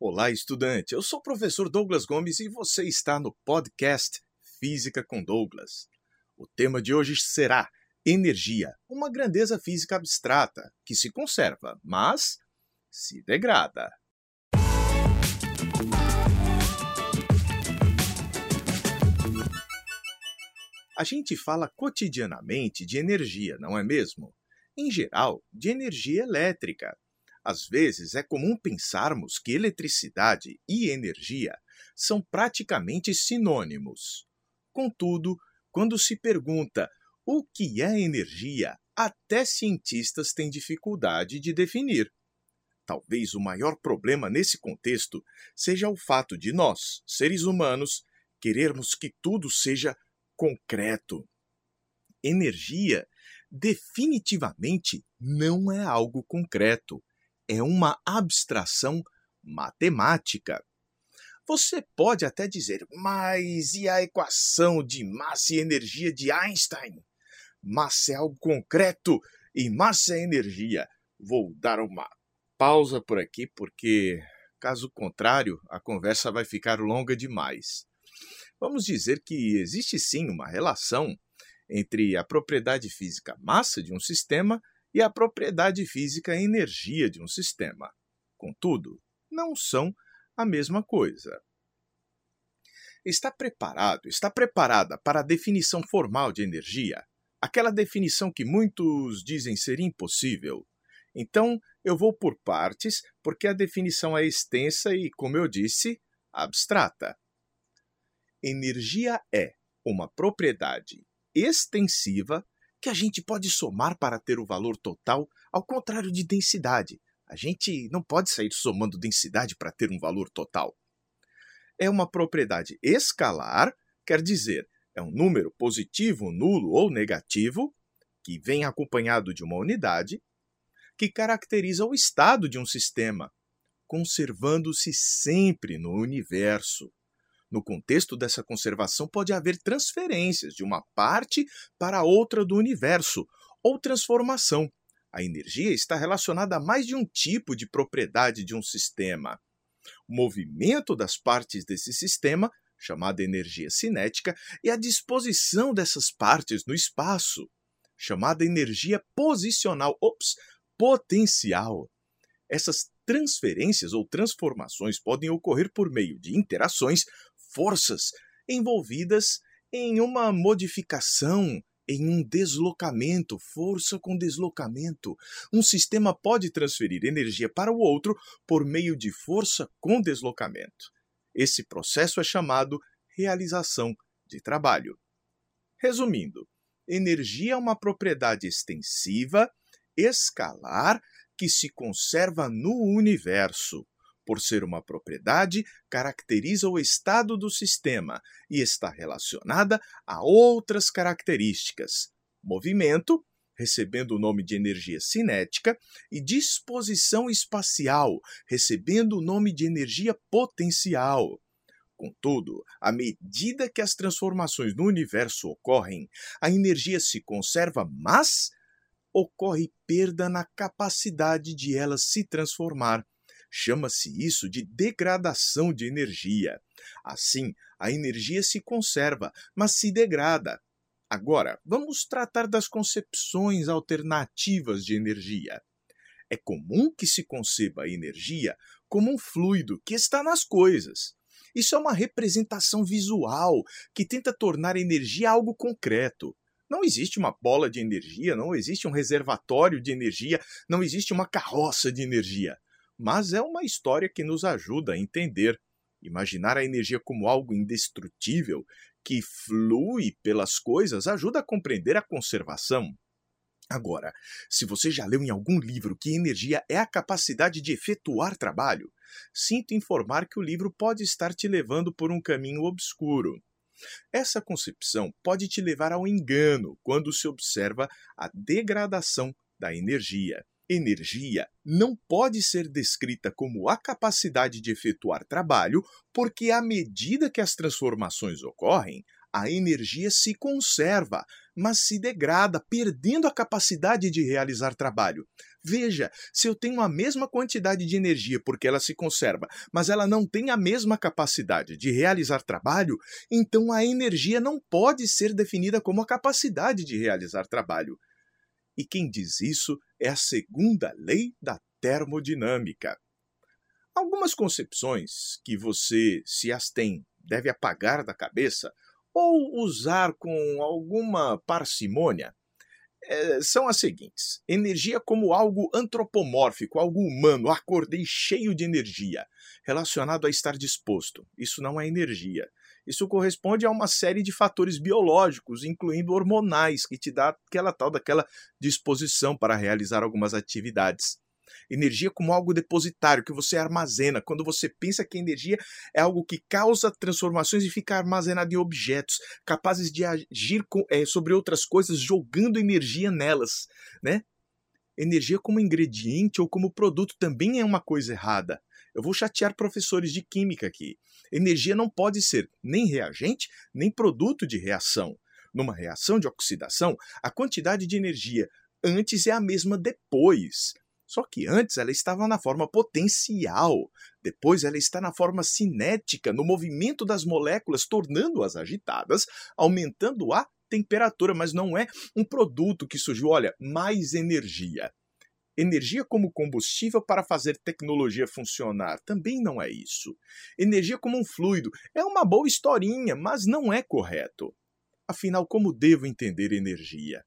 Olá, estudante. Eu sou o professor Douglas Gomes e você está no podcast Física com Douglas. O tema de hoje será energia, uma grandeza física abstrata que se conserva, mas se degrada. A gente fala cotidianamente de energia, não é mesmo? Em geral, de energia elétrica. Às vezes é comum pensarmos que eletricidade e energia são praticamente sinônimos. Contudo, quando se pergunta o que é energia, até cientistas têm dificuldade de definir. Talvez o maior problema nesse contexto seja o fato de nós, seres humanos, querermos que tudo seja concreto. Energia definitivamente não é algo concreto, é uma abstração matemática. Você pode até dizer, mas e a equação de massa e energia de Einstein? Massa é algo concreto e massa é energia. Vou dar uma pausa por aqui, porque, caso contrário, a conversa vai ficar longa demais. Vamos dizer que existe sim uma relação entre a propriedade física massa de um sistema e a propriedade física energia de um sistema. Contudo, não são a mesma coisa. Está preparado, está preparada para a definição formal de energia? Aquela definição que muitos dizem ser impossível? Então, eu vou por partes, porque a definição é extensa e, como eu disse, abstrata. Energia é uma propriedade extensiva que a gente pode somar para ter o valor total, ao contrário de densidade. A gente não pode sair somando densidade para ter um valor total. É uma propriedade escalar, quer dizer, é um número positivo, nulo ou negativo, que vem acompanhado de uma unidade, que caracteriza o estado de um sistema, conservando-se sempre no universo. No contexto dessa conservação, pode haver transferências de uma parte para outra do universo, ou transformação. A energia está relacionada a mais de um tipo de propriedade de um sistema. O movimento das partes desse sistema, chamada energia cinética, e a disposição dessas partes no espaço, chamada energia posicional, ops, potencial. Essas transferências ou transformações podem ocorrer por meio de interações forças envolvidas em uma modificação, em um deslocamento, força com deslocamento. Um sistema pode transferir energia para o outro por meio de força com deslocamento. Esse processo é chamado realização de trabalho. Resumindo, energia é uma propriedade extensiva, escalar, que se conserva no universo por ser uma propriedade, caracteriza o estado do sistema e está relacionada a outras características: movimento, recebendo o nome de energia cinética, e disposição espacial, recebendo o nome de energia potencial. Contudo, à medida que as transformações no universo ocorrem, a energia se conserva, mas ocorre perda na capacidade de ela se transformar. Chama-se isso de degradação de energia. Assim, a energia se conserva, mas se degrada. Agora, vamos tratar das concepções alternativas de energia. É comum que se conceba a energia como um fluido que está nas coisas. Isso é uma representação visual que tenta tornar a energia algo concreto. Não existe uma bola de energia, não existe um reservatório de energia, não existe uma carroça de energia mas é uma história que nos ajuda a entender, imaginar a energia como algo indestrutível que flui pelas coisas ajuda a compreender a conservação. Agora, se você já leu em algum livro que energia é a capacidade de efetuar trabalho, sinto informar que o livro pode estar te levando por um caminho obscuro. Essa concepção pode te levar ao engano quando se observa a degradação da energia. Energia não pode ser descrita como a capacidade de efetuar trabalho, porque à medida que as transformações ocorrem, A energia se conserva, mas se degrada, perdendo a capacidade de realizar trabalho. Veja, se eu tenho a mesma quantidade de energia porque ela se conserva, mas ela não tem a mesma capacidade de realizar trabalho, então a energia não pode ser definida como a capacidade de realizar trabalho. E quem diz isso é a segunda lei da termodinâmica. Algumas concepções que você, se as tem, deve apagar da cabeça ou usar com alguma parcimônia é, são as seguintes: energia como algo antropomórfico, algo humano. Acordei cheio de energia, relacionado a estar disposto. Isso não é energia. Isso corresponde a uma série de fatores biológicos, incluindo hormonais, que te dá aquela tal daquela disposição para realizar algumas atividades. Energia como algo depositário que você armazena. Quando você pensa que energia é algo que causa transformações e fica armazenado em objetos, capazes de agir com, é, sobre outras coisas, jogando energia nelas, né? Energia como ingrediente ou como produto também é uma coisa errada. Eu vou chatear professores de química aqui. Energia não pode ser nem reagente, nem produto de reação. Numa reação de oxidação, a quantidade de energia antes é a mesma depois. Só que antes ela estava na forma potencial, depois ela está na forma cinética, no movimento das moléculas, tornando-as agitadas, aumentando a temperatura, mas não é um produto que surgiu, olha, mais energia. Energia como combustível para fazer tecnologia funcionar também não é isso. Energia como um fluido é uma boa historinha, mas não é correto. Afinal, como devo entender energia?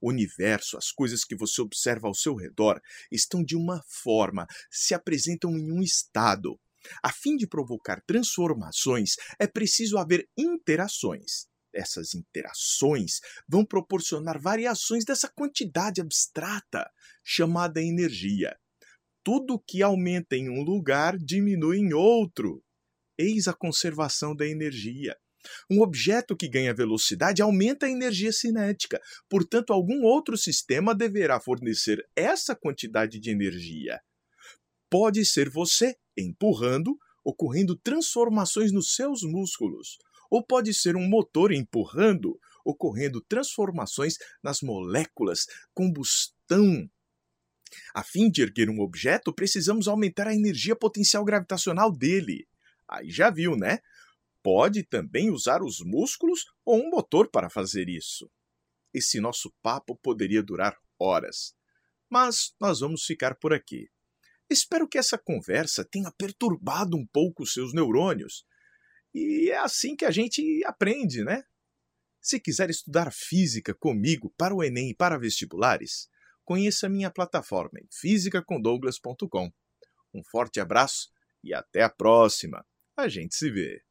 O universo, as coisas que você observa ao seu redor, estão de uma forma, se apresentam em um estado. A fim de provocar transformações, é preciso haver interações. Essas interações vão proporcionar variações dessa quantidade abstrata, chamada energia. Tudo que aumenta em um lugar diminui em outro. Eis a conservação da energia. Um objeto que ganha velocidade aumenta a energia cinética, portanto, algum outro sistema deverá fornecer essa quantidade de energia. Pode ser você empurrando, ocorrendo transformações nos seus músculos, ou pode ser um motor empurrando, ocorrendo transformações nas moléculas, combustão. A fim de erguer um objeto, precisamos aumentar a energia potencial gravitacional dele. Aí já viu, né? pode também usar os músculos ou um motor para fazer isso. Esse nosso papo poderia durar horas, mas nós vamos ficar por aqui. Espero que essa conversa tenha perturbado um pouco os seus neurônios. E é assim que a gente aprende, né? Se quiser estudar física comigo para o Enem e para vestibulares, conheça minha plataforma em fisicacondouglas.com. Um forte abraço e até a próxima. A gente se vê.